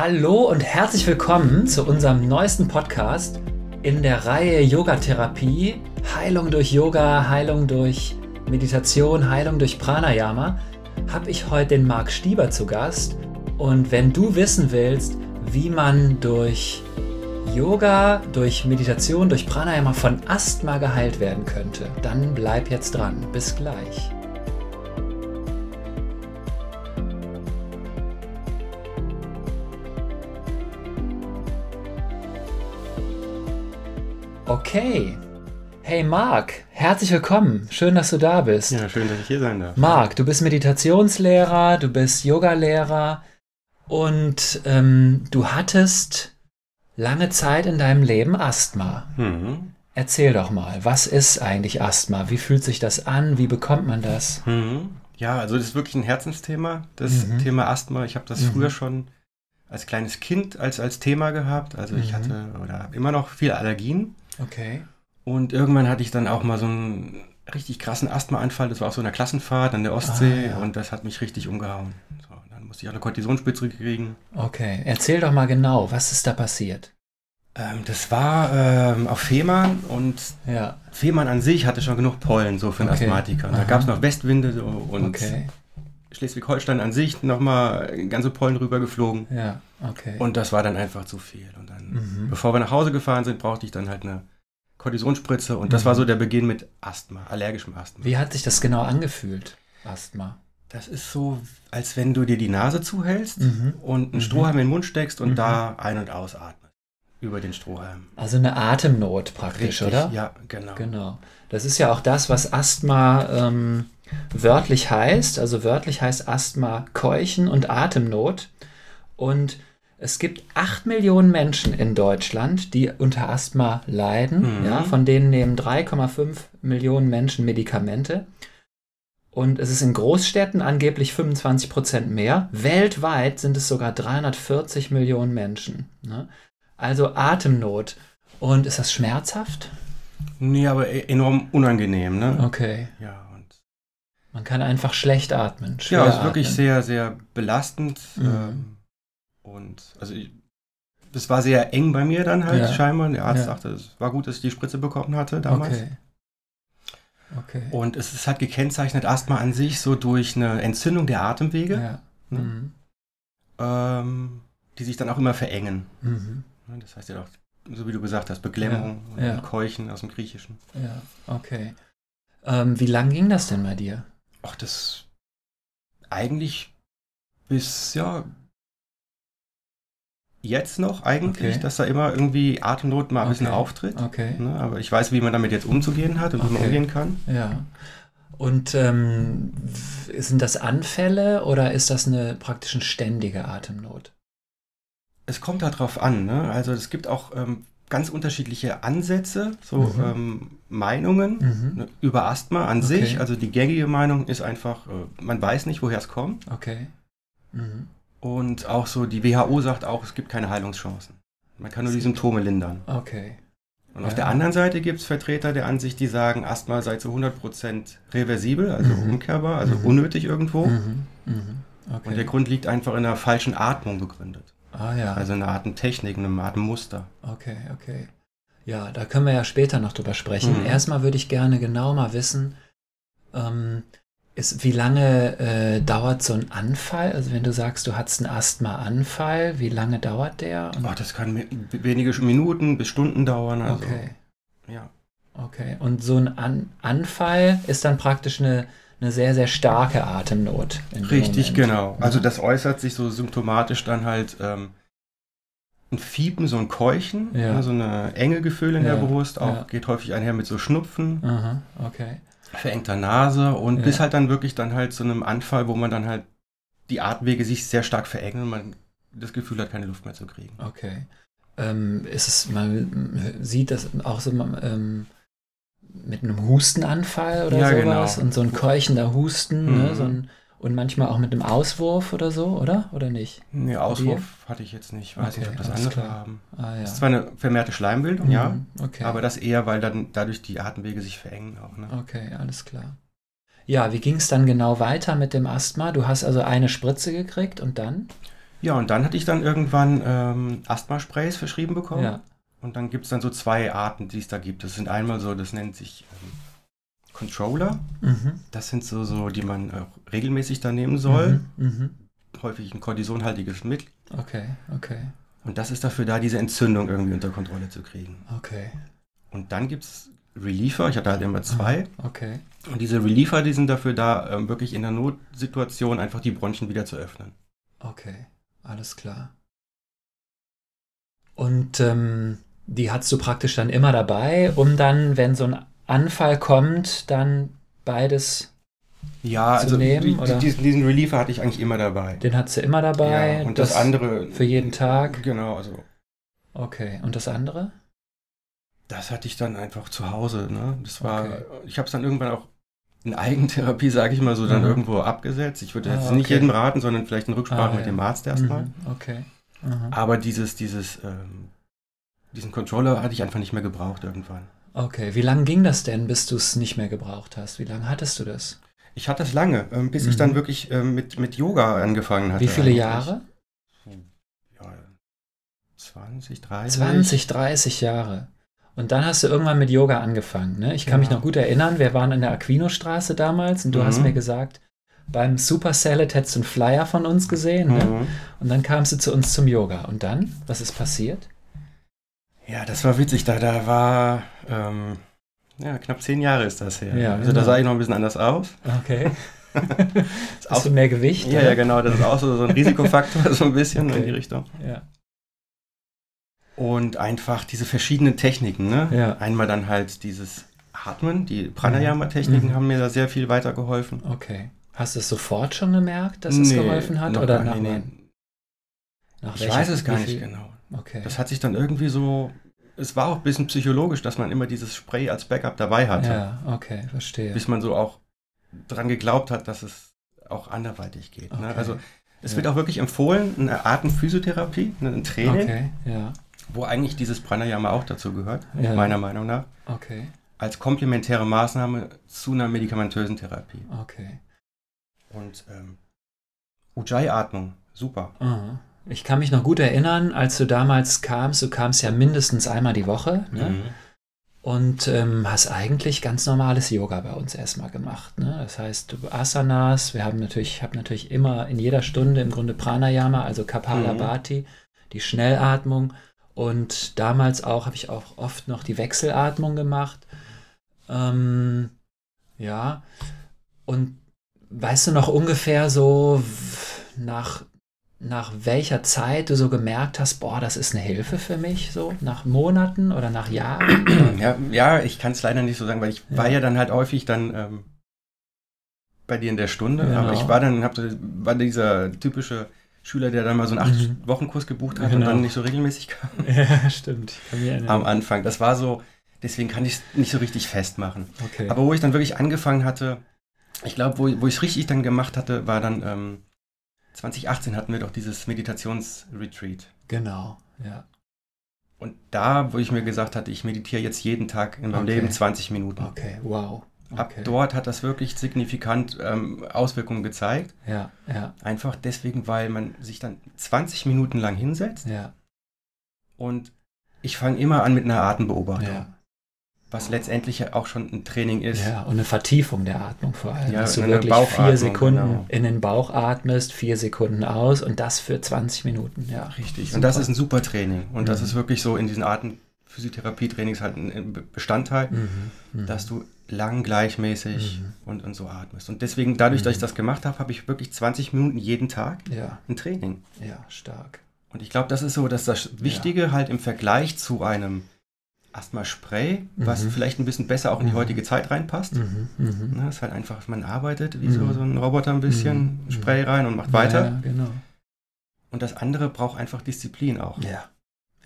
Hallo und herzlich willkommen zu unserem neuesten Podcast in der Reihe Yogatherapie. Heilung durch Yoga, Heilung durch Meditation, Heilung durch Pranayama. Habe ich heute den Marc Stieber zu Gast. Und wenn du wissen willst, wie man durch Yoga, durch Meditation, durch Pranayama von Asthma geheilt werden könnte, dann bleib jetzt dran. Bis gleich. Okay. Hey Marc, herzlich willkommen. Schön, dass du da bist. Ja, schön, dass ich hier sein darf. Marc, du bist Meditationslehrer, du bist Yogalehrer und ähm, du hattest lange Zeit in deinem Leben Asthma. Mhm. Erzähl doch mal, was ist eigentlich Asthma? Wie fühlt sich das an? Wie bekommt man das? Mhm. Ja, also das ist wirklich ein Herzensthema, das mhm. Thema Asthma. Ich habe das mhm. früher schon als kleines Kind als, als Thema gehabt. Also ich mhm. hatte oder habe immer noch viele Allergien. Okay. Und irgendwann hatte ich dann auch mal so einen richtig krassen Asthmaanfall. Das war auf so einer Klassenfahrt an der Ostsee ah, ja. und das hat mich richtig umgehauen. So, dann musste ich auch eine Kortisonspitze kriegen. Okay, erzähl doch mal genau, was ist da passiert? Ähm, das war ähm, auf Fehmarn und ja. Fehmarn an sich hatte schon genug Pollen so für einen okay. Asthmatiker. Und da gab es noch Westwinde so, und okay. Schleswig-Holstein an sich nochmal ganze Pollen rübergeflogen. Ja, okay. Und das war dann einfach zu viel. Und dann, mhm. bevor wir nach Hause gefahren sind, brauchte ich dann halt eine Kortisonspritze und das war so mhm. der Beginn mit Asthma, allergischem Asthma. Wie hat sich das genau angefühlt, Asthma? Das ist so, als wenn du dir die Nase zuhältst mhm. und einen mhm. Strohhalm in den Mund steckst und mhm. da ein- und ausatmest. Über den Strohhalm. Also eine Atemnot praktisch, Richtig, oder? Ja, genau. Genau. Das ist ja auch das, was Asthma ähm, wörtlich heißt. Also wörtlich heißt Asthma Keuchen und Atemnot. Und es gibt 8 Millionen Menschen in Deutschland, die unter Asthma leiden. Mhm. Ja, von denen nehmen 3,5 Millionen Menschen Medikamente. Und es ist in Großstädten angeblich 25 Prozent mehr. Weltweit sind es sogar 340 Millionen Menschen. Ne? Also Atemnot. Und ist das schmerzhaft? Nee, aber e-, enorm unangenehm. Ne? Okay. Ja, man kann einfach schlecht atmen. Ja, es ist wirklich sehr, sehr belastend. Mhm. Ähm, und also ich, das war sehr eng bei mir dann halt ja. scheinbar. Der Arzt ja. sagte, es war gut, dass ich die Spritze bekommen hatte damals. Okay. Okay. Und es ist halt gekennzeichnet Asthma an sich so durch eine Entzündung der Atemwege, ja. ne? mhm. ähm, die sich dann auch immer verengen. Mhm. Das heißt ja auch, so wie du gesagt hast, Beklemmung und Keuchen aus dem Griechischen. Ja, okay. Ähm, wie lang ging das denn bei dir? Ach, das eigentlich bis, ja, jetzt noch eigentlich, okay. dass da immer irgendwie Atemnot mal ein okay. bisschen auftritt. Okay. Ne? Aber ich weiß, wie man damit jetzt umzugehen hat und okay. wie man umgehen kann. Ja. Und ähm, sind das Anfälle oder ist das eine praktisch eine ständige Atemnot? Es kommt darauf an. Ne? Also es gibt auch ähm, ganz unterschiedliche Ansätze, so mhm. ähm, Meinungen mhm. ne, über Asthma an sich. Also die gängige Meinung ist einfach, äh, man weiß nicht, woher es kommt. Okay. Mhm. Und auch so, die WHO sagt auch, es gibt keine Heilungschancen. Man kann nur die Symptome lindern. Okay. Und ja. auf der anderen Seite gibt es Vertreter der Ansicht, die sagen, Asthma sei zu 100% reversibel, also mhm. umkehrbar, also mhm. unnötig irgendwo. Mhm. Okay. Und der Grund liegt einfach in einer falschen Atmung begründet. Ah ja. Also in einer Atemtechnik, in einem Atemmuster. Okay, okay. Ja, da können wir ja später noch drüber sprechen. Mhm. Erstmal würde ich gerne genau mal wissen, ähm, ist, wie lange äh, dauert so ein Anfall? Also wenn du sagst, du hattest einen Asthma-Anfall, wie lange dauert der? Oh, das kann wenige Minuten bis Stunden dauern. Also, okay. Ja. Okay. Und so ein An Anfall ist dann praktisch eine, eine sehr, sehr starke Atemnot. Richtig, genau. Also das äußert sich so symptomatisch dann halt ähm, ein Fiepen, so ein Keuchen, ja. ne, so eine enge Gefühl in ja. der Brust, auch ja. geht häufig einher mit so Schnupfen. Aha, okay verengter Nase und bis halt dann wirklich dann halt zu einem Anfall, wo man dann halt die Atemwege sich sehr stark verengen und man das Gefühl hat, keine Luft mehr zu kriegen. Okay. Ähm, ist es, man sieht das auch so ähm, mit einem Hustenanfall oder ja, sowas genau. und so ein keuchender Husten, ne, mhm. ne, so ein und manchmal auch mit einem Auswurf oder so, oder? Oder nicht? Nee, Auswurf hatte ich jetzt nicht. Ich weiß okay, nicht, ob das andere klar. haben. Ah, ja. Das ist zwar eine vermehrte Schleimbildung, mhm, ja. Okay. Aber das eher, weil dann dadurch die Atemwege sich verengen auch. Ne? Okay, alles klar. Ja, wie ging es dann genau weiter mit dem Asthma? Du hast also eine Spritze gekriegt und dann? Ja, und dann hatte ich dann irgendwann ähm, Asthma-Sprays verschrieben bekommen. Ja. Und dann gibt es dann so zwei Arten, die es da gibt. Das sind einmal so, das nennt sich ähm, Controller. Mhm. Das sind so, so, die man auch regelmäßig da nehmen soll. Mhm. Mhm. Häufig ein kortisonhaltiges Mittel. Okay, okay. Und das ist dafür da, diese Entzündung irgendwie unter Kontrolle zu kriegen. Okay. Und dann gibt es Reliefer, ich hatte halt immer zwei. Okay. Und diese Reliefer, die sind dafür da, ähm, wirklich in der Notsituation einfach die Bronchien wieder zu öffnen. Okay, alles klar. Und ähm, die hast du praktisch dann immer dabei, um dann, wenn so ein Anfall kommt, dann beides ja, zu also nehmen? Die? Diesen, Reliefer hatte ich eigentlich immer dabei. Den hattest du immer dabei? Ja, und das, das, andere. Für jeden Tag? Genau, also. Okay, und das andere? Das hatte ich dann einfach zu Hause. Ne? Das war, okay. ich habe es dann irgendwann auch in Eigentherapie, sage ich mal so, dann mhm. irgendwo abgesetzt. Ich würde ah, jetzt okay. nicht jedem raten, sondern vielleicht in Rücksprache ah, mit ja. dem Arzt erstmal. Mhm. Okay. Mhm. Aber dieses, dieses, ähm, diesen Controller hatte ich einfach nicht mehr gebraucht irgendwann. Okay, wie lange ging das denn, bis du es nicht mehr gebraucht hast? Wie lange hattest du das? Ich hatte es lange, ähm, bis ich dann mhm. wirklich ähm, mit, mit Yoga angefangen hatte. Wie viele eigentlich. Jahre? Ja, 20, 30. 20, 30 Jahre. Und dann hast du irgendwann mit Yoga angefangen. Ne? Ich kann ja. mich noch gut erinnern, wir waren in der Aquino-Straße damals und du mhm. hast mir gesagt, beim Super Salad hättest du einen Flyer von uns gesehen. Ne? Mhm. Und dann kamst du zu uns zum Yoga. Und dann, was ist passiert? Ja, das war witzig. Da, da war, ähm, ja, knapp zehn Jahre ist das her. Ja, also genau. da sah ich noch ein bisschen anders aus. Okay. ist auch mehr Gewicht? Ja, ja, genau. Das ist auch so, so ein Risikofaktor, so ein bisschen okay. in die Richtung. Ja. Und einfach diese verschiedenen Techniken. Ne? Ja. Einmal dann halt dieses Atmen, die Pranayama-Techniken mhm. haben mir da sehr viel weitergeholfen. Okay. Hast du es sofort schon gemerkt, dass es geholfen hat? Oder nach, nee, nach Ich weiß es gar nicht genau. Okay. Das hat sich dann irgendwie so. Es war auch ein bisschen psychologisch, dass man immer dieses Spray als Backup dabei hatte. Ja, okay, verstehe. Bis man so auch dran geglaubt hat, dass es auch anderweitig geht. Ne? Okay. Ne? Also es ja. wird auch wirklich empfohlen, eine Atemphysiotherapie, ein Training. Okay, ja wo eigentlich dieses Pranayama auch dazu gehört, ja. meiner Meinung nach. Okay. Als komplementäre Maßnahme zu einer medikamentösen Therapie. Okay. Und ähm, Ujjayi-Atmung, super. Aha. Ich kann mich noch gut erinnern, als du damals kamst, du kamst ja mindestens einmal die Woche. Ne? Mhm. Und ähm, hast eigentlich ganz normales Yoga bei uns erstmal gemacht. Ne? Das heißt, Asanas, wir haben natürlich, ich habe natürlich immer in jeder Stunde im Grunde Pranayama, also Kapalabhati, mhm. die Schnellatmung und damals auch habe ich auch oft noch die Wechselatmung gemacht. Ähm, ja. Und weißt du noch ungefähr so nach, nach welcher Zeit du so gemerkt hast, boah, das ist eine Hilfe für mich, so nach Monaten oder nach Jahren? Ja, ja ich kann es leider nicht so sagen, weil ich ja. war ja dann halt häufig dann ähm, bei dir in der Stunde, genau. aber ich war dann, hab, war dieser typische Schüler, der dann mal so einen mhm. gebucht hat genau. und dann nicht so regelmäßig kam. Ja, stimmt. Am Anfang. Das war so, deswegen kann ich es nicht so richtig festmachen. Okay. Aber wo ich dann wirklich angefangen hatte, ich glaube, wo, wo ich es richtig dann gemacht hatte, war dann ähm, 2018 hatten wir doch dieses Meditationsretreat. Genau, ja. Und da, wo ich mir gesagt hatte, ich meditiere jetzt jeden Tag in meinem okay. Leben 20 Minuten. Okay, wow. Ab dort hat das wirklich signifikant ähm, Auswirkungen gezeigt. Ja, ja. Einfach deswegen, weil man sich dann 20 Minuten lang hinsetzt. Ja. Und ich fange immer an mit einer Atembeobachtung. Ja. Was letztendlich ja auch schon ein Training ist. Ja, und eine Vertiefung der Atmung vor allem. Ja, dass du wirklich vier Sekunden genau. in den Bauch atmest, vier Sekunden aus und das für 20 Minuten. Ja, richtig. Super. Und das ist ein super Training. Und mhm. das ist wirklich so in diesen Atemphysiotherapie-Trainings halt ein Bestandteil, mhm. Mhm. dass du lang gleichmäßig mhm. und, und so atmest. Und deswegen, dadurch, dass ich mhm. das gemacht habe, habe ich wirklich 20 Minuten jeden Tag ja. ein Training. Ja, stark. Und ich glaube, das ist so, dass das Wichtige ja. halt im Vergleich zu einem Asthma-Spray, mhm. was vielleicht ein bisschen besser auch in die mhm. heutige Zeit reinpasst. Mhm. Mhm. Ne, ist halt einfach, man arbeitet wie so, so ein Roboter ein bisschen, Spray rein und macht weiter. Ja, genau. Und das andere braucht einfach Disziplin auch. Ja.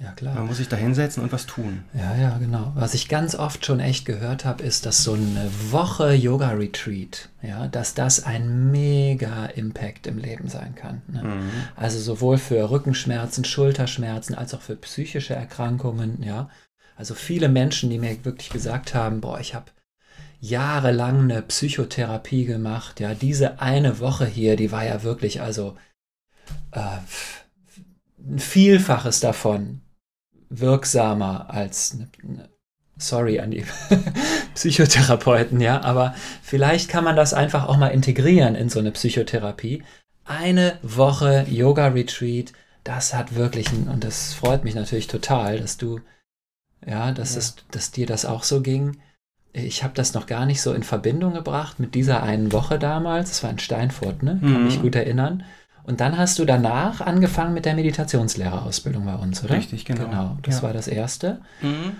Ja, klar. Man muss sich da hinsetzen und was tun. Ja, ja, genau. Was ich ganz oft schon echt gehört habe, ist, dass so eine Woche Yoga-Retreat, ja, dass das ein mega Impact im Leben sein kann. Ne? Mhm. Also sowohl für Rückenschmerzen, Schulterschmerzen, als auch für psychische Erkrankungen, ja. Also viele Menschen, die mir wirklich gesagt haben, boah, ich habe jahrelang eine Psychotherapie gemacht, ja, diese eine Woche hier, die war ja wirklich, also äh, ein Vielfaches davon wirksamer als eine, eine sorry an die Psychotherapeuten, ja, aber vielleicht kann man das einfach auch mal integrieren in so eine Psychotherapie. Eine Woche Yoga-Retreat, das hat wirklich, und das freut mich natürlich total, dass du, ja, dass, ja. Es, dass dir das auch so ging. Ich habe das noch gar nicht so in Verbindung gebracht mit dieser einen Woche damals. Das war in Steinfurt, ne? Kann mhm. mich gut erinnern. Und dann hast du danach angefangen mit der Meditationslehrerausbildung bei uns, oder? Richtig, genau. Genau, das ja. war das erste. Mhm.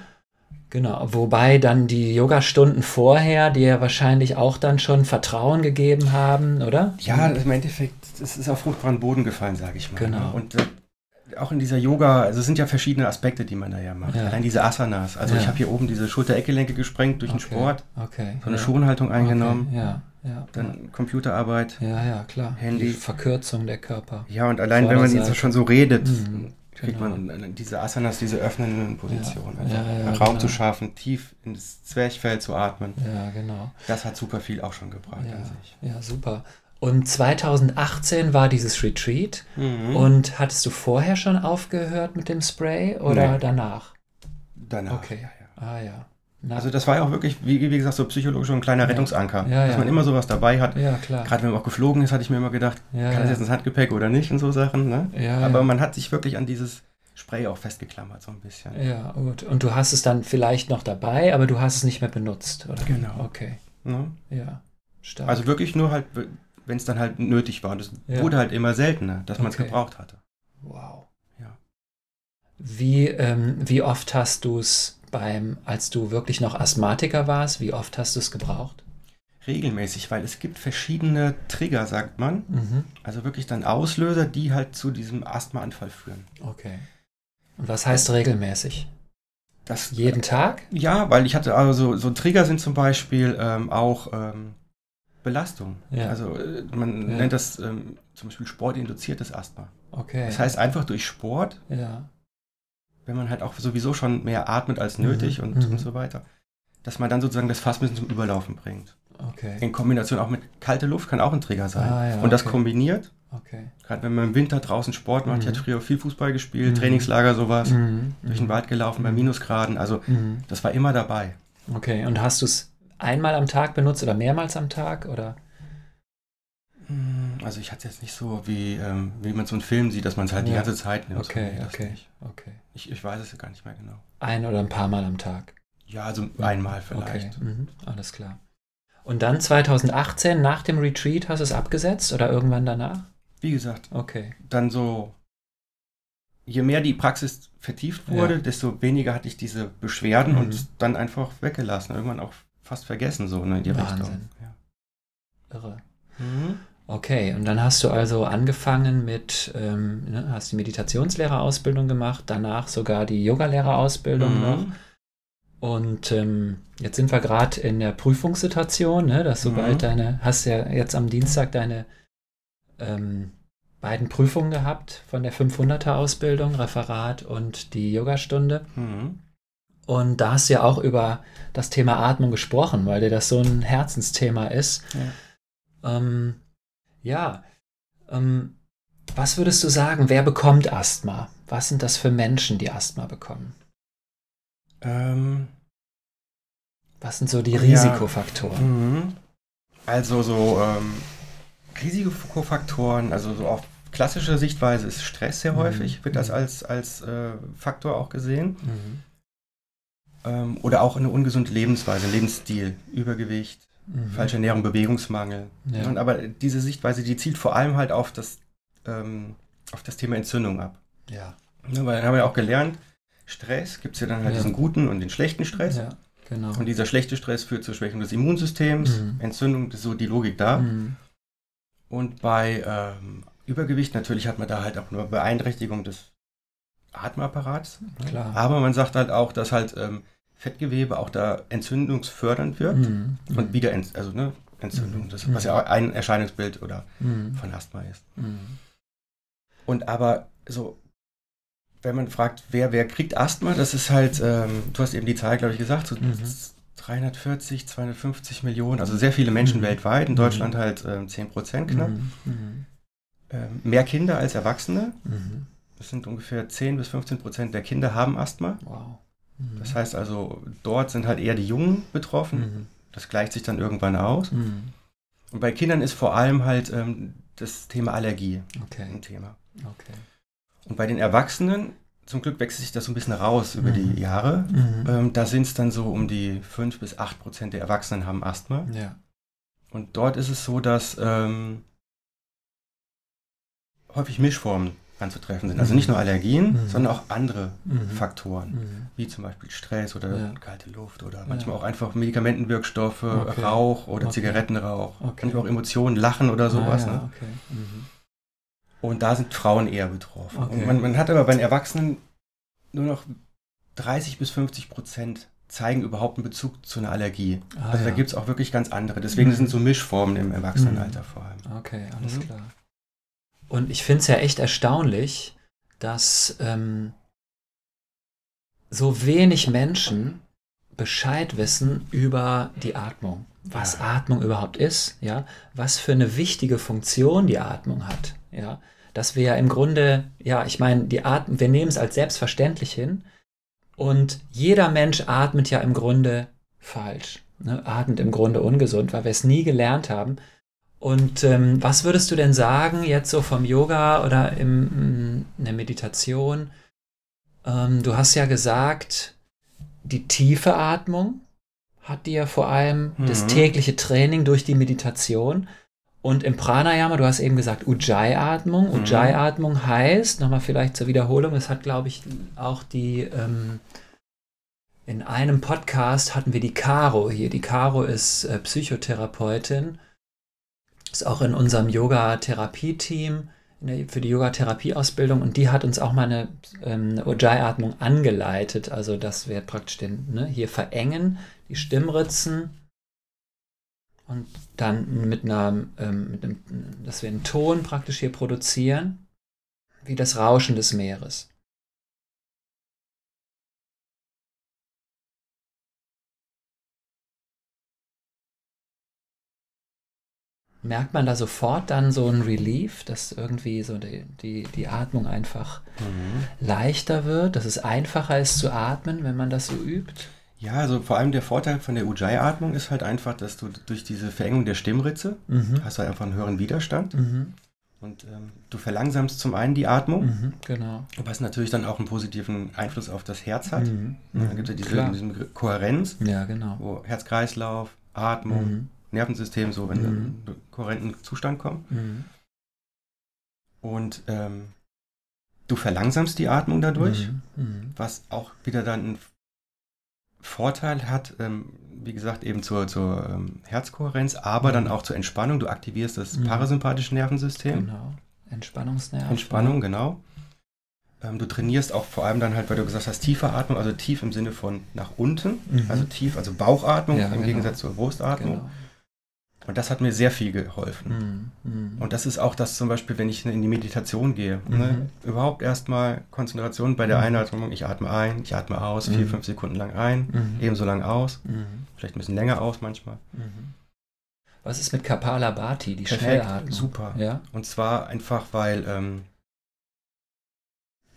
Genau, wobei dann die Yogastunden vorher dir wahrscheinlich auch dann schon Vertrauen gegeben haben, oder? Ja, im Endeffekt, es ist auf fruchtbaren Boden gefallen, sage ich mal. Genau. Ne? Und äh, auch in dieser Yoga, also es sind ja verschiedene Aspekte, die man da ja macht. Ja. Allein diese Asanas. Also ja. ich habe hier oben diese Schulter-Eckgelenke gesprengt durch okay. den Sport. Okay. So eine ja. Schonhaltung eingenommen. Okay. Ja. Ja, dann Computerarbeit. Ja, ja, klar. Handy. Die Verkürzung der Körper. Ja, und allein, wenn man jetzt schon so redet, mhm kriegt genau. man diese Asanas, diese öffnenden Positionen. Ja. Also ja, ja, Raum genau. zu schaffen, tief ins Zwerchfell zu atmen. Ja, genau. Das hat super viel auch schon gebracht an sich. Ja, super. Und 2018 war dieses Retreat. Mhm. Und hattest du vorher schon aufgehört mit dem Spray oder nee. danach? Danach. Okay. Ja, ja. Ah ja. Na. Also das war ja auch wirklich, wie, wie gesagt, so psychologisch ein kleiner Rettungsanker. Ja, dass man immer sowas dabei hat. Ja, klar. Gerade wenn man auch geflogen ist, hatte ich mir immer gedacht, kann das jetzt ins Handgepäck oder nicht und so Sachen. Ne? Aber man hat sich wirklich an dieses Spray auch festgeklammert, so ein bisschen. Ja, gut. Und du hast es dann vielleicht noch dabei, aber du hast es nicht mehr benutzt, oder? Genau. Okay. Ne? Ja, stark. Also wirklich nur halt, wenn es dann halt nötig war. Und es wurde halt immer seltener, dass man es gebraucht hatte. Wow. Ja. Wie, ähm, wie oft hast du es beim, als du wirklich noch Asthmatiker warst, wie oft hast du es gebraucht? Regelmäßig, weil es gibt verschiedene Trigger, sagt man. Mhm. Also wirklich dann Auslöser, die halt zu diesem Asthmaanfall führen. Okay. Und was heißt regelmäßig? Das, Jeden Tag? Ja, weil ich hatte also so Trigger sind zum Beispiel ähm, auch ähm, Belastung. Ja. Also äh, man ja. nennt das ähm, zum Beispiel sportinduziertes Asthma. Okay. Das heißt einfach durch Sport ja wenn man halt auch sowieso schon mehr atmet als nötig mhm. und, mhm. und so weiter, dass man dann sozusagen das Fass zum Überlaufen bringt. Okay. In Kombination auch mit kalte Luft kann auch ein Trigger sein. Ah, und das kombiniert, okay. gerade wenn man im Winter draußen Sport macht, mhm. ich hatte früher viel Fußball gespielt, mhm. Trainingslager, sowas, mhm. durch den Wald gelaufen bei mhm. Minusgraden, also das war immer dabei. Okay, und hast du es einmal am Tag benutzt oder mehrmals am Tag oder? Hm, also ich hatte jetzt nicht so, wie, ähm, wie man so einen Film sieht, dass man es halt ja. die ganze Zeit nimmt. Okay, so, okay, okay. Ich, ich weiß es ja gar nicht mehr genau. Ein oder ein paar Mal am Tag? Ja, also einmal vielleicht. Okay, mhm. alles klar. Und dann 2018, nach dem Retreat, hast du es abgesetzt oder irgendwann danach? Wie gesagt. Okay. Dann so, je mehr die Praxis vertieft wurde, ja. desto weniger hatte ich diese Beschwerden mhm. und dann einfach weggelassen. Irgendwann auch fast vergessen, so ne, in die Wahnsinn. Richtung. Ja. Irre. Mhm. Okay, und dann hast du also angefangen mit, ähm, ne, hast die Meditationslehrerausbildung gemacht, danach sogar die Yogalehrerausbildung mhm. noch. Und ähm, jetzt sind wir gerade in der Prüfungssituation, ne, dass du mhm. bald deine, hast ja jetzt am Dienstag deine ähm, beiden Prüfungen gehabt von der 500er Ausbildung, Referat und die Yogastunde. Mhm. Und da hast du ja auch über das Thema Atmung gesprochen, weil dir das so ein Herzensthema ist. Ja. Ähm, ja. Ähm, was würdest du sagen, wer bekommt Asthma? Was sind das für Menschen, die Asthma bekommen? Ähm, was sind so die Risikofaktoren? Ja, also so ähm, Risikofaktoren, also so auf klassische Sichtweise ist Stress sehr mhm. häufig, wird das mhm. als, als äh, Faktor auch gesehen. Mhm. Ähm, oder auch eine ungesunde Lebensweise, Lebensstil, Übergewicht, Mhm. Falsche Ernährung, Bewegungsmangel. Ja. Und, aber diese Sichtweise, die zielt vor allem halt auf das, ähm, auf das Thema Entzündung ab. Ja. ja weil dann haben wir ja auch gelernt, Stress gibt es ja dann halt ja. diesen guten und den schlechten Stress. Ja, genau. Und dieser schlechte Stress führt zur Schwächung des Immunsystems, mhm. Entzündung, das ist so die Logik da. Mhm. Und bei ähm, Übergewicht natürlich hat man da halt auch nur Beeinträchtigung des Atmapparats. Klar. Aber man sagt halt auch, dass halt ähm, Fettgewebe auch da entzündungsfördernd wird mhm. und wieder ent, also, ne, Entzündung, mhm. das, was ja ein Erscheinungsbild oder mhm. von Asthma ist. Mhm. Und aber so, wenn man fragt, wer, wer kriegt Asthma, das ist halt, ähm, du hast eben die Zahl, glaube ich, gesagt, so 340, mhm. 250 Millionen, also sehr viele Menschen mhm. weltweit, in Deutschland halt ähm, 10 Prozent knapp. Ähm, mehr Kinder als Erwachsene. Das sind ungefähr 10 bis 15 Prozent der Kinder haben Asthma. Wow. Mhm. Das heißt also, dort sind halt eher die Jungen betroffen. Mhm. Das gleicht sich dann irgendwann aus. Mhm. Und bei Kindern ist vor allem halt ähm, das Thema Allergie okay. ein Thema. Okay. Und bei den Erwachsenen, zum Glück wechselt sich das so ein bisschen raus über die Jahre. Ähm, da sind es dann so um die 5 bis 8 Prozent der Erwachsenen haben Asthma. Ja. Und dort ist es so, dass ähm, häufig Mischformen anzutreffen sind. Also nicht nur Allergien, mhm. sondern auch andere mhm. Faktoren, mhm. wie zum Beispiel Stress oder ja. kalte Luft oder manchmal ja. auch einfach Medikamentenwirkstoffe, okay. Rauch oder okay. Zigarettenrauch, okay. manchmal auch Emotionen, Lachen oder sowas. Ah, ja. ne? Mhm. Und da sind Frauen eher betroffen. Und man, man hat aber bei den Erwachsenen nur noch 30 bis 50 Prozent zeigen überhaupt einen Bezug zu einer Allergie. Ah, also da gibt es auch wirklich ganz andere. Deswegen mhm. sind so Mischformen im Erwachsenenalter vor allem. Okay, alles mhm. klar. Und ich finde es ja echt erstaunlich, dass ähm, so wenig Menschen Bescheid wissen über die Atmung. Was ja. Atmung überhaupt ist, ja, was für eine wichtige Funktion die Atmung hat, ja. Dass wir ja im Grunde, ja, ich meine, die Atmung, wir nehmen es als selbstverständlich hin und jeder Mensch atmet ja im Grunde falsch, ne? atmet im Grunde ungesund, weil wir es nie gelernt haben. Und ähm, was würdest du denn sagen, jetzt so vom Yoga oder im, in der Meditation? Ähm, du hast ja gesagt, die tiefe Atmung hat dir vor allem mhm. das tägliche Training durch die Meditation. Und im Pranayama, du hast eben gesagt, Ujjayi-Atmung. Mhm. Ujjayi-Atmung heißt, nochmal vielleicht zur Wiederholung, es hat, glaube ich, auch die, ähm, in einem Podcast hatten wir die Caro hier. Die Caro ist äh, Psychotherapeutin ist auch in unserem Yoga-Therapie-Team für die Yoga-Therapie-Ausbildung und die hat uns auch mal eine, ähm, Ujjayi-Atmung angeleitet. Also, dass wir praktisch den, ne, hier verengen, die Stimmritzen und dann mit einer, ähm, mit einem, dass wir einen Ton praktisch hier produzieren, wie das Rauschen des Meeres. Merkt man da sofort dann so ein Relief, dass irgendwie so die, die, die Atmung einfach mhm. leichter wird, dass es einfacher ist zu atmen, wenn man das so übt? Ja, also vor allem der Vorteil von der Ujjayi-Atmung ist halt einfach, dass du durch diese Verengung der Stimmritze mhm. hast du einfach einen höheren Widerstand. Mhm. Und ähm, du verlangsamst zum einen die Atmung, mhm, genau. was natürlich dann auch einen positiven Einfluss auf das Herz hat. Mhm, da gibt es ja diese, diese Kohärenz, ja, genau. wo Herz-Kreislauf, Atmung, mhm. Nervensystem so in mhm. einen kohärenten Zustand kommt. Mhm. Und ähm, du verlangsamst die Atmung dadurch, mhm. mhm. was auch wieder dann einen Vorteil hat, ähm, wie gesagt, eben zur, zur ähm, Herzkohärenz, aber mhm. dann auch zur Entspannung. Du aktivierst das mhm. parasympathische Nervensystem. Genau. Entspannungsnerv. Entspannung, genau. Ähm, du trainierst auch vor allem dann halt, weil du gesagt hast, tiefe Atmung, also tief im Sinne von nach unten, mhm. also tief, also Bauchatmung ja, im genau. Gegensatz zur Brustatmung. Genau. Und das hat mir sehr viel geholfen. Mhm. Und das ist auch das zum Beispiel, wenn ich in die Meditation gehe. Mhm. Ne? Überhaupt erstmal Konzentration bei der mhm. Einatmung. Ich atme ein, ich atme aus, vier, Mhm. fünf Sekunden lang ein, Mhm. ebenso lang aus. Mhm. Vielleicht ein bisschen länger aus manchmal. Mhm. Was ist mit Kapalabhati, die Perfekt, Schnellatmung? super. Ja? Und zwar einfach, weil ähm,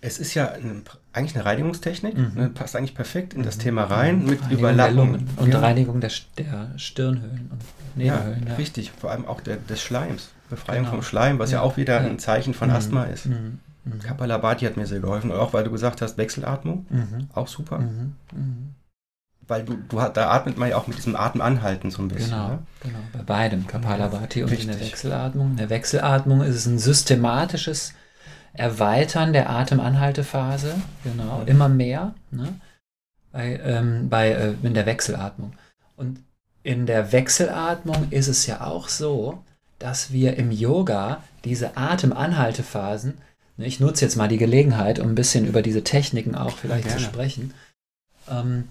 es ist ja eine, eigentlich eine Reinigungstechnik, Mhm. ne? passt eigentlich perfekt in das Mhm. Thema rein, mit Reinigung der Überlappung. Lungen und Ja. Reinigung der, der Stirnhöhlen und Ja, Nebenhöhlen. Ja, richtig. Vor allem auch der, des Schleims. Befreiung Genau. vom Schleim, was ja, Ja, auch wieder ja. ein Zeichen von Mhm. Asthma ist. Mhm. Mhm. Kapalabhati hat mir sehr geholfen. Auch weil du gesagt hast, Wechselatmung, Mhm. auch super. Mhm. Weil du, du da atmet man ja auch mit diesem Atemanhalten so ein bisschen. Genau, Ne? genau. Bei beidem, Kapalabhati und in der. Wechselatmung. In der Wechselatmung ist es ein systematisches Erweitern der Atemanhaltephase, genau, Mhm. immer mehr, ne? bei, ähm, bei, äh, in der Wechselatmung. Und in der Wechselatmung ist es ja auch so, dass wir im Yoga diese Atemanhaltephasen, ne, ich nutze jetzt mal die Gelegenheit, um ein bisschen über diese Techniken auch vielleicht zu Gerne. sprechen, ähm,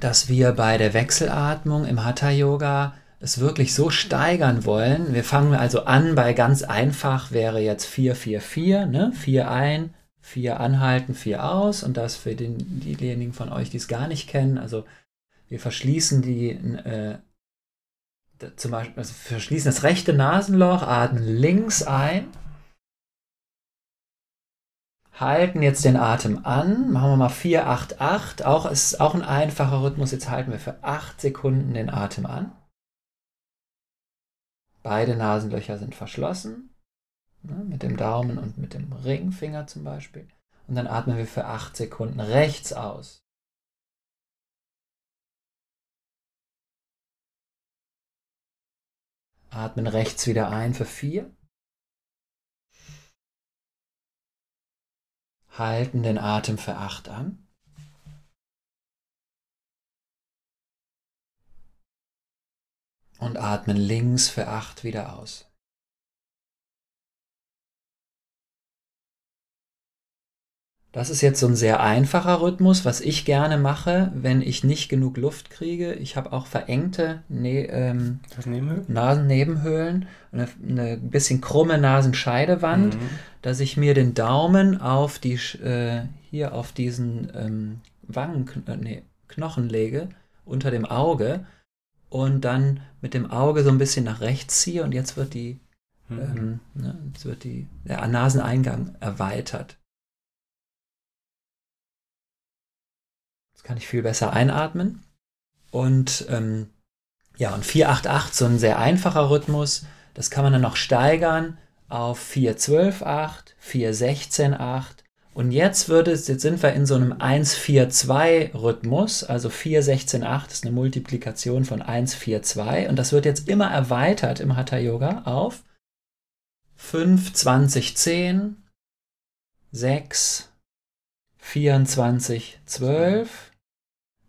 dass wir bei der Wechselatmung im Hatha-Yoga es wirklich so steigern wollen. Wir fangen also an bei ganz einfach wäre jetzt 4, 4, 4, ne? 4 ein, 4 anhalten, 4 aus und das für den, diejenigen von euch, die es gar nicht kennen, also wir verschließen die äh, zum Beispiel, also verschließen das rechte Nasenloch, atmen links ein halten jetzt den Atem an. Machen wir mal 4, 8, 8. Auch ist auch ein einfacher Rhythmus. Jetzt halten wir für 8 Sekunden den Atem an. Beide Nasenlöcher sind verschlossen. Ne, mit dem Daumen und mit dem Ringfinger zum Beispiel. Und dann atmen wir für 8 Sekunden rechts aus. Atmen rechts wieder ein für 4. Halten den Atem für 8 an. Und atmen links für 8 wieder aus. Das ist jetzt so ein sehr einfacher Rhythmus, was ich gerne mache, wenn ich nicht genug Luft kriege. Ich habe auch verengte ne ähm, Nasennebenhöhlen, eine, eine bisschen krumme Nasenscheidewand, mhm. dass ich mir den Daumen auf die äh, hier auf diesen ähm, Wangen, äh, nee, lege unter dem Auge und dann mit dem Auge so ein bisschen nach rechts ziehe und jetzt wird die, mhm. ähm, ne, jetzt wird die der Naseneingang erweitert. Jetzt kann ich viel besser einatmen. Und ähm, ja, und 488, so ein sehr einfacher Rhythmus. Das kann man dann noch steigern auf 4128, 4168. Und jetzt würde jetzt sind wir in so einem 142 Rhythmus, also 4168 ist eine Multiplikation von 142 und das wird jetzt immer erweitert im Hatha Yoga auf 5 20 10 6 24 12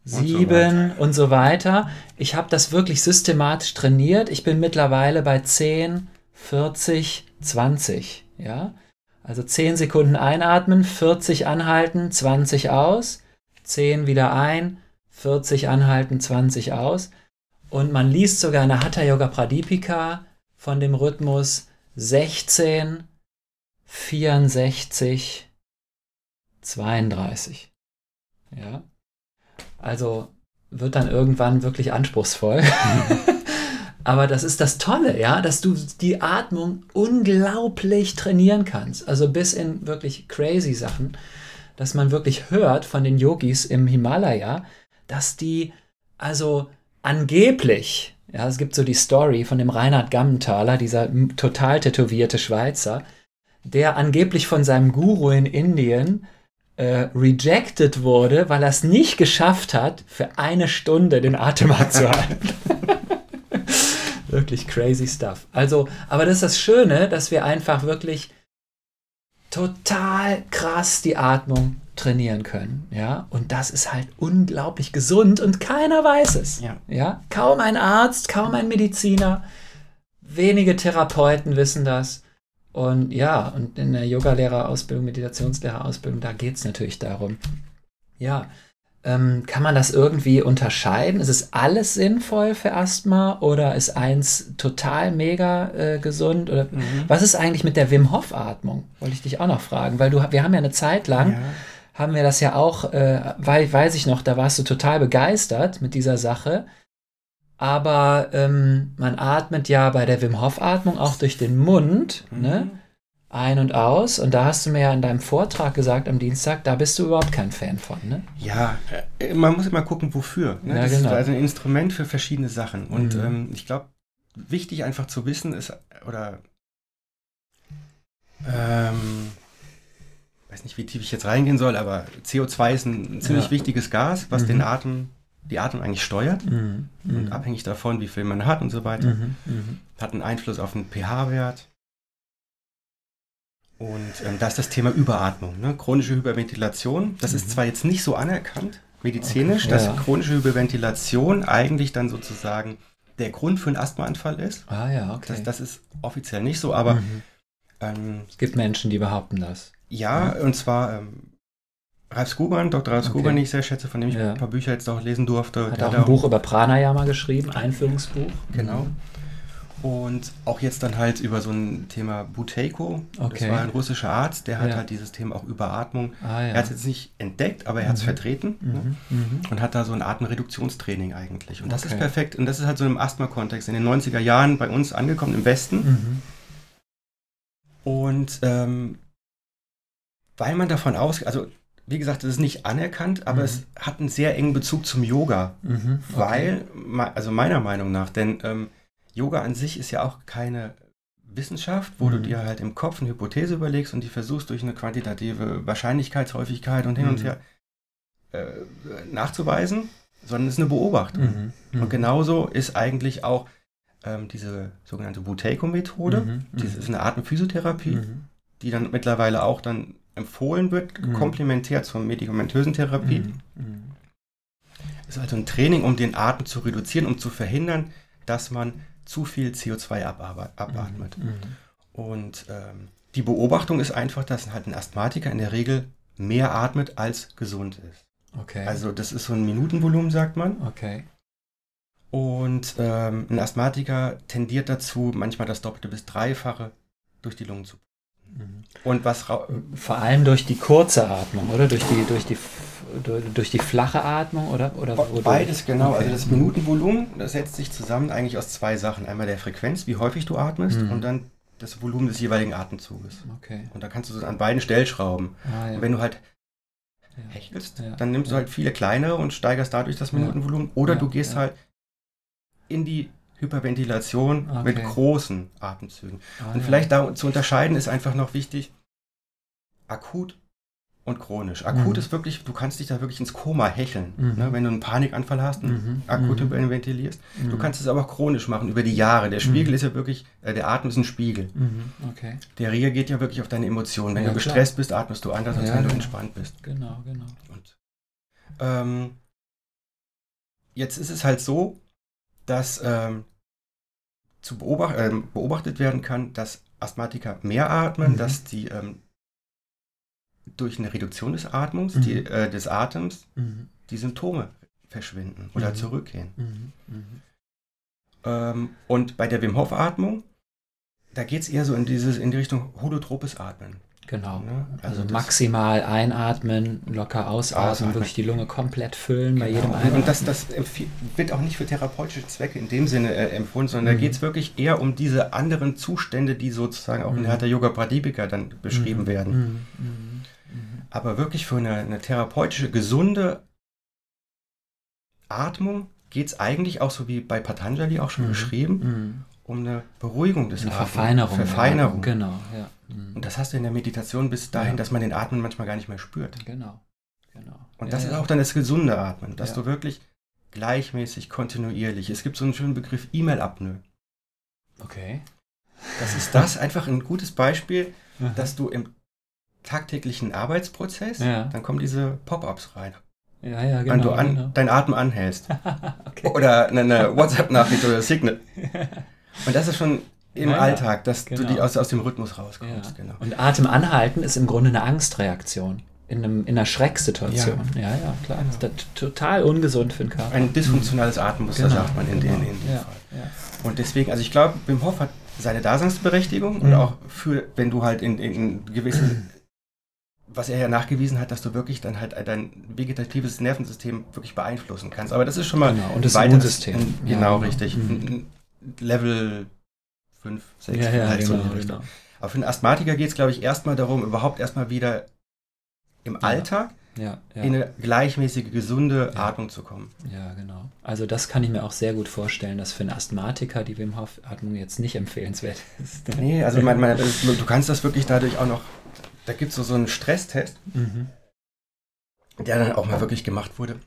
sieben und so, und so weiter. Ich habe das wirklich systematisch trainiert. Ich bin mittlerweile bei 10, 40, 20. Ja? Also 10 Sekunden einatmen, 40 anhalten, 20 aus, 10 wieder ein, 40 anhalten, 20 aus. Und man liest sogar in der Hatha Yoga Pradipika von dem Rhythmus 16, 64, 32. Ja. Also wird dann irgendwann wirklich anspruchsvoll. Aber das ist das Tolle, ja, dass du die Atmung unglaublich trainieren kannst. Also bis in wirklich crazy Sachen, dass man wirklich hört von den Yogis im Himalaya, dass die also angeblich, ja, es gibt so die Story von dem Reinhard Gammenthaler, dieser total tätowierte Schweizer, der angeblich von seinem Guru in Indien äh, rejected wurde, weil er es nicht geschafft hat, für eine Stunde den Atem anzuhalten. Wirklich crazy stuff. Also, aber das ist das Schöne, dass wir einfach wirklich total krass die Atmung trainieren können, ja, und das ist halt unglaublich gesund und keiner weiß es, ja, ja? kaum ein Arzt, kaum ein Mediziner, wenige Therapeuten wissen das und ja, und in der Yogalehrerausbildung, Meditationslehrerausbildung, da geht es natürlich darum. Ja, ähm, kann man das irgendwie unterscheiden? Ist es alles sinnvoll für Asthma oder ist eins total mega äh, gesund? Oder mhm. was ist eigentlich mit der Wim Hof Atmung? Wollte ich dich auch noch fragen, weil du, wir haben ja eine Zeit lang, ja. haben wir das ja auch, äh, weil, weiß ich noch, da warst du total begeistert mit dieser Sache. Aber ähm, man atmet ja bei der Wim Hof Atmung auch durch den Mund, mhm. ne? Ein und aus. Und da hast du mir ja in deinem Vortrag gesagt am Dienstag, da bist du überhaupt kein Fan von, ne? Ja, äh, man muss immer gucken, wofür. Ne? Ja, das genau. ist also ein Instrument für verschiedene Sachen. Und mhm. ähm, ich glaube, wichtig einfach zu wissen ist, oder ähm, weiß nicht, wie tief ich jetzt reingehen soll, aber CO2 ist ein, ein ziemlich ja. wichtiges Gas, was mhm. den Atem die Atmung eigentlich steuert mhm. und mhm. abhängig davon, wie viel man hat und so weiter, mhm. mhm. hat einen Einfluss auf den pH-Wert. Und ähm, da ist das Thema Überatmung, ne? chronische Hyperventilation. Das ist mhm. zwar jetzt nicht so anerkannt, medizinisch, okay, dass ja. chronische Hyperventilation eigentlich dann sozusagen der Grund für einen Asthmaanfall ist. Ah ja, okay. Das, das ist offiziell nicht so, aber mhm. ähm, es gibt Menschen, die behaupten das. Ja, ja. und zwar ähm, Ralf Skuban, Dr. Ralf okay. Skuban, den ich sehr schätze, von dem ich ja. ein paar Bücher jetzt auch lesen durfte. Hat auch ein Buch über Pranayama geschrieben, Einführungsbuch. Genau. Und auch jetzt dann halt über so ein Thema Buteiko. Okay. Das war ein russischer Arzt, der hat ja. halt dieses Thema auch Überatmung. Ah, ja. Er hat es jetzt nicht entdeckt, aber er hat es mhm. vertreten mhm. Ne? Mhm. und hat da so ein Atemreduktionstraining eigentlich. Und das okay. ist perfekt. Und das ist halt so im Asthma-Kontext in den 90er Jahren bei uns angekommen im Westen. Mhm. Und ähm, weil man davon aus, also wie gesagt, das ist nicht anerkannt, aber mhm. es hat einen sehr engen Bezug zum Yoga. Mhm, okay. Weil, also meiner Meinung nach, denn ähm, Yoga an sich ist ja auch keine Wissenschaft, wo mhm. du dir halt im Kopf eine Hypothese überlegst und die versuchst durch eine quantitative Wahrscheinlichkeitshäufigkeit und hin und mhm. her äh, nachzuweisen, sondern es ist eine Beobachtung. Mhm. mhm. Und genauso ist eigentlich auch ähm, diese sogenannte Buteiko-Methode, mhm. das ist eine Art Physiotherapie, die dann mittlerweile auch dann empfohlen wird, mhm. komplementär zur medikamentösen Therapie. Mhm. Mhm. Ist also ein Training, um den Atem zu reduzieren, um zu verhindern, dass man zu viel CO2 abatmet. Mhm. Mhm. Und ähm, die Beobachtung ist einfach, dass halt ein Asthmatiker in der Regel mehr atmet, als gesund ist. Okay. Also das ist so ein Minutenvolumen, sagt man. Okay. Und ähm, ein Asthmatiker tendiert dazu, manchmal das Doppelte bis Dreifache durch die Lungen zu Mhm. Und was vor allem durch die kurze Atmung, oder? Durch die, durch die, durch die flache Atmung, oder? oder Beides, genau. Okay. Also das Minutenvolumen, das setzt sich zusammen eigentlich aus zwei Sachen. Einmal der Frequenz, wie häufig du atmest, mhm. und dann das Volumen des jeweiligen Atemzuges. Okay. Und da kannst du so an beiden Stellschrauben. Ah, ja. Und wenn du halt ja. hechelst, ja. dann nimmst du halt viele kleinere und steigerst dadurch das Minutenvolumen. Oder du gehst halt in die Hyperventilation okay. mit großen Atemzügen. Ah, und vielleicht da zu unterscheiden ist einfach noch wichtig, akut und chronisch. Akut mhm. ist wirklich, du kannst dich da wirklich ins Koma hecheln, mhm. ne, wenn du einen Panikanfall hast und mhm. akut mhm. hyperventilierst. Du mhm. kannst es aber auch chronisch machen über die Jahre. Der Spiegel mhm. ist ja wirklich, äh, der Atem ist ein Spiegel. Okay. Der reagiert ja wirklich auf deine Emotionen. Wenn ja, du gestresst klar. bist, atmest du anders, als ja, wenn du genau. entspannt bist. Genau, genau. Und, ähm, jetzt ist es halt so, dass ähm, zu beobacht, äh, beobachtet werden kann, dass Asthmatiker mehr atmen, mhm. dass die ähm, durch eine Reduktion des Atmungs, mhm. die, äh, des Atems, mhm. die Symptome verschwinden oder mhm. zurückgehen. Mhm. Mhm. Ähm, und bei der Wim Hof Atmung, da geht es eher so in dieses in die Richtung holotropes Atmen. Genau. Ne? Also, also maximal einatmen, locker ausatmen, ausatmen, wirklich die Lunge komplett füllen genau. bei jedem Einatmen. Und das, das wird auch nicht für therapeutische Zwecke in dem Sinne äh, empfohlen, sondern mhm. da geht es wirklich eher um diese anderen Zustände, die sozusagen auch mhm. in der Hatha Yoga Pradipika dann beschrieben mhm. werden. Mhm. Mhm. Mhm. Aber wirklich für eine, eine therapeutische, gesunde Atmung geht es eigentlich auch so wie bei Patanjali auch schon beschrieben, um eine Beruhigung des eine Atems. Verfeinerung. Verfeinerung. Genau, ja. Mhm. Und das hast du in der Meditation bis dahin, ja. dass man den Atmen manchmal gar nicht mehr spürt. Genau, genau. Und ja, das ist auch dann das gesunde Atmen, dass du wirklich gleichmäßig, kontinuierlich. Es gibt so einen schönen Begriff E-Mail-Apnoe. Okay. Das ist das einfach ein gutes Beispiel, dass du im tagtäglichen Arbeitsprozess, dann kommen diese Pop-ups rein. Ja, ja, genau. Wenn du an, genau. deinen Atem anhältst. okay. Oder eine WhatsApp-Nachricht oder Signal. Und das ist schon im ja, Alltag, dass genau. du die aus, aus dem Rhythmus rauskommst. Ja. Genau. Und Atem anhalten ist im Grunde eine Angstreaktion. In, einem, in einer Schrecksituation. Ja, ja, ja klar. Genau. Das ist total ungesund für den Körper. Ein dysfunktionales Atemmuster, genau. sagt man in, genau. den, in dem Fall. Und deswegen, also ich glaube, Wim Hof hat seine Daseinsberechtigung mhm. und auch für, wenn du halt in, in gewissen, was er ja nachgewiesen hat, dass du wirklich dann halt dein vegetatives Nervensystem wirklich beeinflussen kannst. Aber das ist schon mal genau. und das Immunsystem. Genau, genau, richtig. Mhm. Level 5, 6, ja, ja, genau, so genau. Aber für einen Asthmatiker geht es, glaube ich, erstmal darum, überhaupt erstmal wieder im ja. Alltag ja, ja. in eine gleichmäßige, gesunde Atmung zu kommen. Ja, genau. Also das kann ich mir auch sehr gut vorstellen, dass für einen Asthmatiker die Wim Hof Atmung jetzt nicht empfehlenswert ist. Nee, also man, man, du kannst das wirklich dadurch auch noch, da gibt es so, so einen Stresstest, mhm. der dann auch mal wirklich gemacht wurde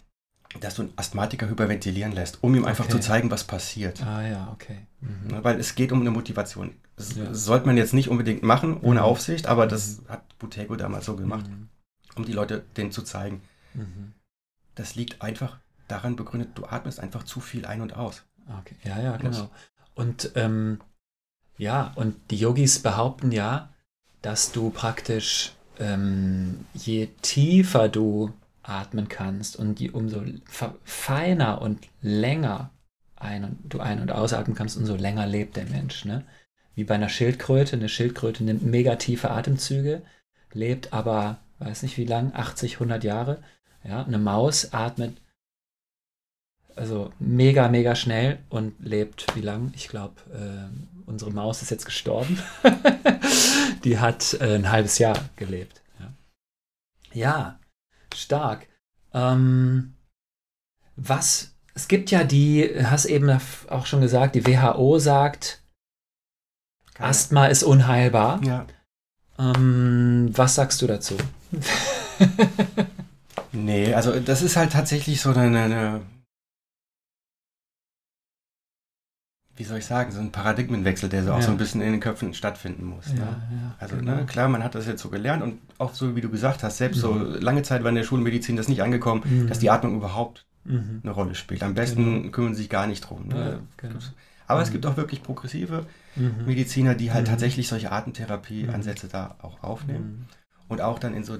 dass du einen Asthmatiker hyperventilieren lässt, um ihm einfach okay. zu zeigen, was passiert. Ah ja, okay. Mhm. Ne, weil es geht um eine Motivation. Das ja. sollte man jetzt nicht unbedingt machen, ohne mhm. Aufsicht, aber das mhm. hat Butego damals so gemacht, mhm. um die Leute denen zu zeigen. Mhm. Das liegt einfach daran begründet, du atmest einfach zu viel ein und aus. Okay, ja, ja, genau. Und ähm, ja, und die Yogis behaupten ja, dass du praktisch ähm, je tiefer du atmen kannst und die umso feiner und länger ein und, du ein- und ausatmen kannst, umso länger lebt der Mensch. Ne? Wie bei einer Schildkröte. Eine Schildkröte nimmt mega tiefe Atemzüge, lebt aber, weiß nicht wie lang, 80, 100 Jahre. Ja? Eine Maus atmet also mega, mega schnell und lebt wie lang? Ich glaube, äh, unsere Maus ist jetzt gestorben. Die hat äh, ein halbes Jahr gelebt. Ja, stark. Ähm, was, es gibt ja die, hast eben auch schon gesagt, die WHO sagt, Keine. Asthma ist unheilbar. Ja. Ähm, was sagst du dazu? nee, also das ist halt tatsächlich so eine, eine wie soll ich sagen, so ein Paradigmenwechsel, der so ja. auch so ein bisschen in den Köpfen stattfinden muss. Ja, ne? ja, also genau. ne, klar, man hat das jetzt so gelernt und auch so, wie du gesagt hast, selbst mhm. so lange Zeit war in der Schulmedizin das nicht angekommen, mhm. dass die Atmung überhaupt mhm. eine Rolle spielt. Am besten genau. kümmern sie sich gar nicht drum. Ne? Genau. Aber es mhm. gibt auch wirklich progressive mhm. Mediziner, die halt mhm. tatsächlich solche Atemtherapie-Ansätze da auch aufnehmen. Und auch dann in so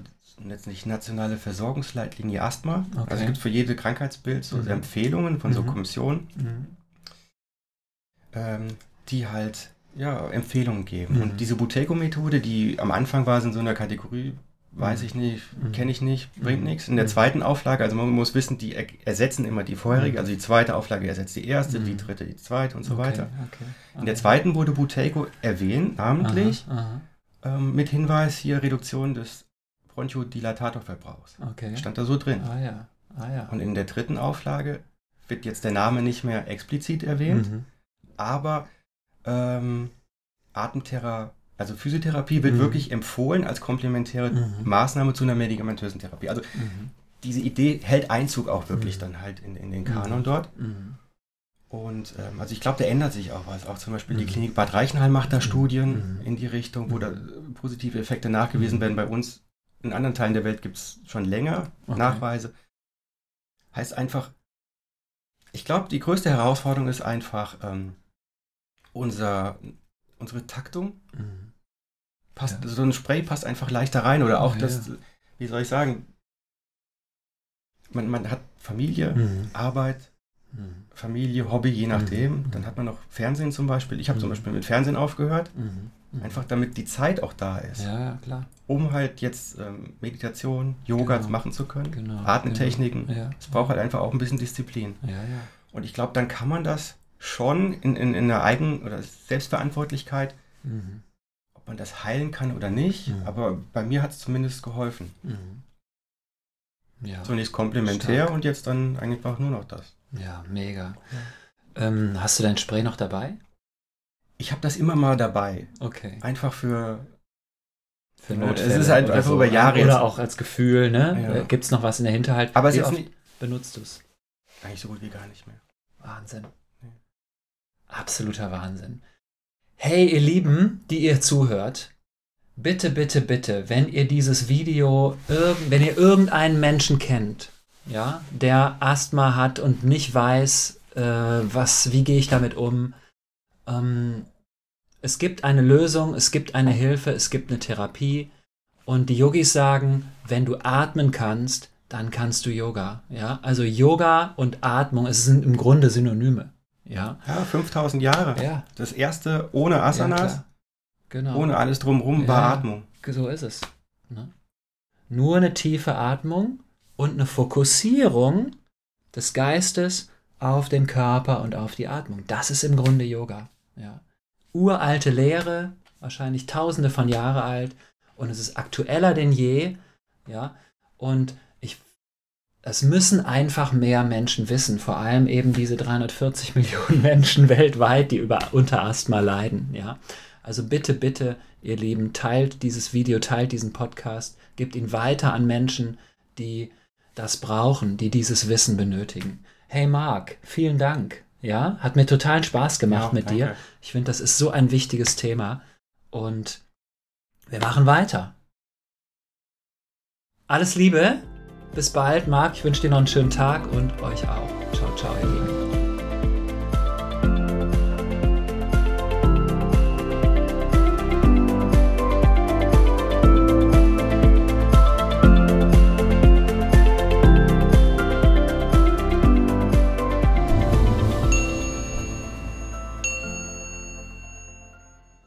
jetzt nicht nationale Versorgungsleitlinie Asthma. Okay. Also es gibt für jede Krankheitsbild so Empfehlungen von so Kommissionen ähm, die halt ja, Empfehlungen geben. Mhm. Und diese Buteco-Methode, die am Anfang war, in so einer Kategorie, weiß mhm. ich nicht, mhm. kenne ich nicht, bringt mhm. nichts. In der zweiten Auflage, also man muss wissen, die ersetzen immer die vorherige, also die zweite Auflage ersetzt die erste, die dritte die zweite und so okay, weiter. Okay, okay. In der zweiten wurde Buteco erwähnt, namentlich, aha, aha. Ähm, mit Hinweis hier Reduktion des Bronchodilatatorverbrauchs. Okay. Stand da so drin. Ah, ja. Ah, ja. Und in der dritten Auflage wird jetzt der Name nicht mehr explizit erwähnt, mhm aber ähm, Atemtherapie, also Physiotherapie wird mhm. wirklich empfohlen als komplementäre mhm. Maßnahme zu einer medikamentösen Therapie. Also mhm. diese Idee hält Einzug auch wirklich mhm. dann halt in, in den Kanon mhm. dort. Mhm. Und ähm, also ich glaube, da ändert sich auch was. Auch zum Beispiel die Klinik Bad Reichenhall macht da Studien in die Richtung, wo da positive Effekte nachgewiesen werden. Bei uns in anderen Teilen der Welt gibt es schon länger okay. Nachweise. Heißt einfach, ich glaube, die größte Herausforderung ist einfach, ähm, unser, unsere Taktung. Mhm. Passt, ja. So ein Spray passt einfach leichter rein. Oder auch ja, das, ja. wie soll ich sagen, man, man hat Familie, mhm. Arbeit, mhm. Familie, Hobby, je nachdem. Mhm. Dann hat man noch Fernsehen zum Beispiel. Ich habe zum mhm. Beispiel mit Fernsehen aufgehört. Mhm. Einfach damit die Zeit auch da ist. Ja, klar. Um halt jetzt ähm, Meditation, Yoga genau. machen zu können. Genau. Atemtechniken. Genau. Es braucht halt einfach auch ein bisschen Disziplin. Ja, ja. Und ich glaube, dann kann man das schon in, in, in einer Eigen- oder Selbstverantwortlichkeit, mhm. ob man das heilen kann oder nicht, mhm. aber bei mir hat es zumindest geholfen. Mhm. Ja. Zunächst komplementär Stark. und jetzt dann eigentlich auch nur noch das. Ja, mega. Ja. Ähm, hast du dein Spray noch dabei? Ich habe das immer mal dabei. Okay. Einfach für. Für Notfälle. Es ist halt einfach so. über Jahre. Oder jetzt. auch als Gefühl, ne? Ja. Äh, Gibt es noch was in der Hinterhalt? Aber es ist nicht. Benutzt du es? Eigentlich so gut wie gar nicht mehr. Wahnsinn. Absoluter Wahnsinn. Hey, ihr Lieben, die ihr zuhört, bitte, bitte, bitte, wenn ihr dieses Video, wenn ihr irgendeinen Menschen kennt, ja, der Asthma hat und nicht weiß, äh, was, wie gehe ich damit um, ähm, es gibt eine Lösung, es gibt eine Hilfe, es gibt eine Therapie. Und die Yogis sagen, wenn du atmen kannst, dann kannst du Yoga. Ja, also Yoga und Atmung, es sind im Grunde Synonyme. Ja, ja 5000 Jahre. Ja. Das erste ohne Asanas, ja, genau. ohne alles drumherum, war Atmung. So ist es. Ne? Nur eine tiefe Atmung und eine Fokussierung des Geistes auf den Körper und auf die Atmung. Das ist im Grunde Yoga. Ja. Uralte Lehre, wahrscheinlich tausende von Jahren alt und es ist aktueller denn je. Ja. Und es müssen einfach mehr Menschen wissen, vor allem eben diese 340 Millionen Menschen weltweit, die über unter Asthma leiden, ja. Also bitte, bitte, ihr Lieben, teilt dieses Video, teilt diesen Podcast, gebt ihn weiter an Menschen, die das brauchen, die dieses Wissen benötigen. Hey Marc, vielen Dank. Ja, hat mir totalen Spaß gemacht ja, mit danke. dir. Ich finde, das ist so ein wichtiges Thema und wir machen weiter. Alles Liebe. Bis bald, Marc. Ich wünsche dir noch einen schönen Tag und euch auch. Ciao, ciao, ihr Lieben.